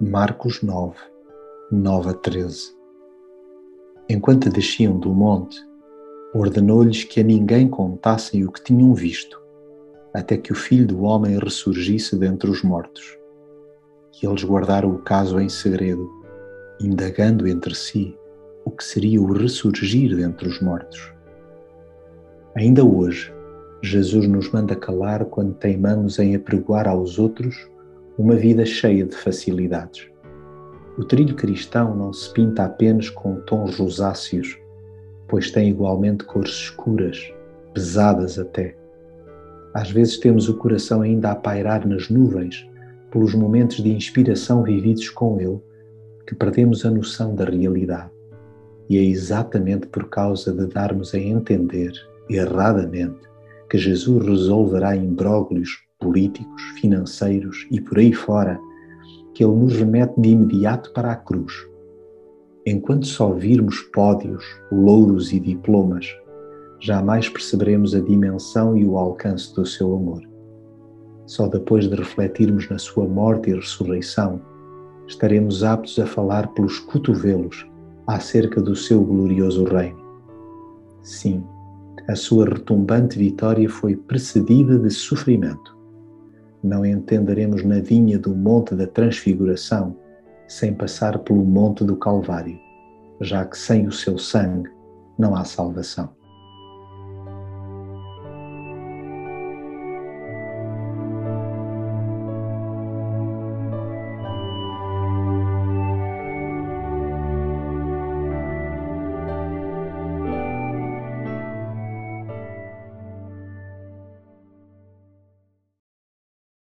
Marcos 9, 9 a 13 Enquanto desciam do monte, ordenou-lhes que a ninguém contassem o que tinham visto, até que o Filho do Homem ressurgisse dentre os mortos. E eles guardaram o caso em segredo, indagando entre si o que seria o ressurgir dentre os mortos. Ainda hoje, Jesus nos manda calar quando teimamos em apregoar aos outros uma vida cheia de facilidades. O trilho cristão não se pinta apenas com tons rosáceos, pois tem igualmente cores escuras, pesadas até. Às vezes temos o coração ainda a pairar nas nuvens pelos momentos de inspiração vividos com Ele, que perdemos a noção da realidade. E é exatamente por causa de darmos a entender, erradamente, que Jesus resolverá imbróglios políticos, financeiros e por aí fora, que Ele nos remete de imediato para a cruz. Enquanto só virmos pódios, louros e diplomas, jamais perceberemos a dimensão e o alcance do seu amor. Só depois de refletirmos na sua morte e ressurreição, estaremos aptos a falar pelos cotovelos acerca do seu glorioso reino. Sim, a sua retumbante vitória foi precedida de sofrimento não entenderemos nadinha do Monte da Transfiguração sem passar pelo Monte do Calvário, já que sem o seu sangue não há salvação.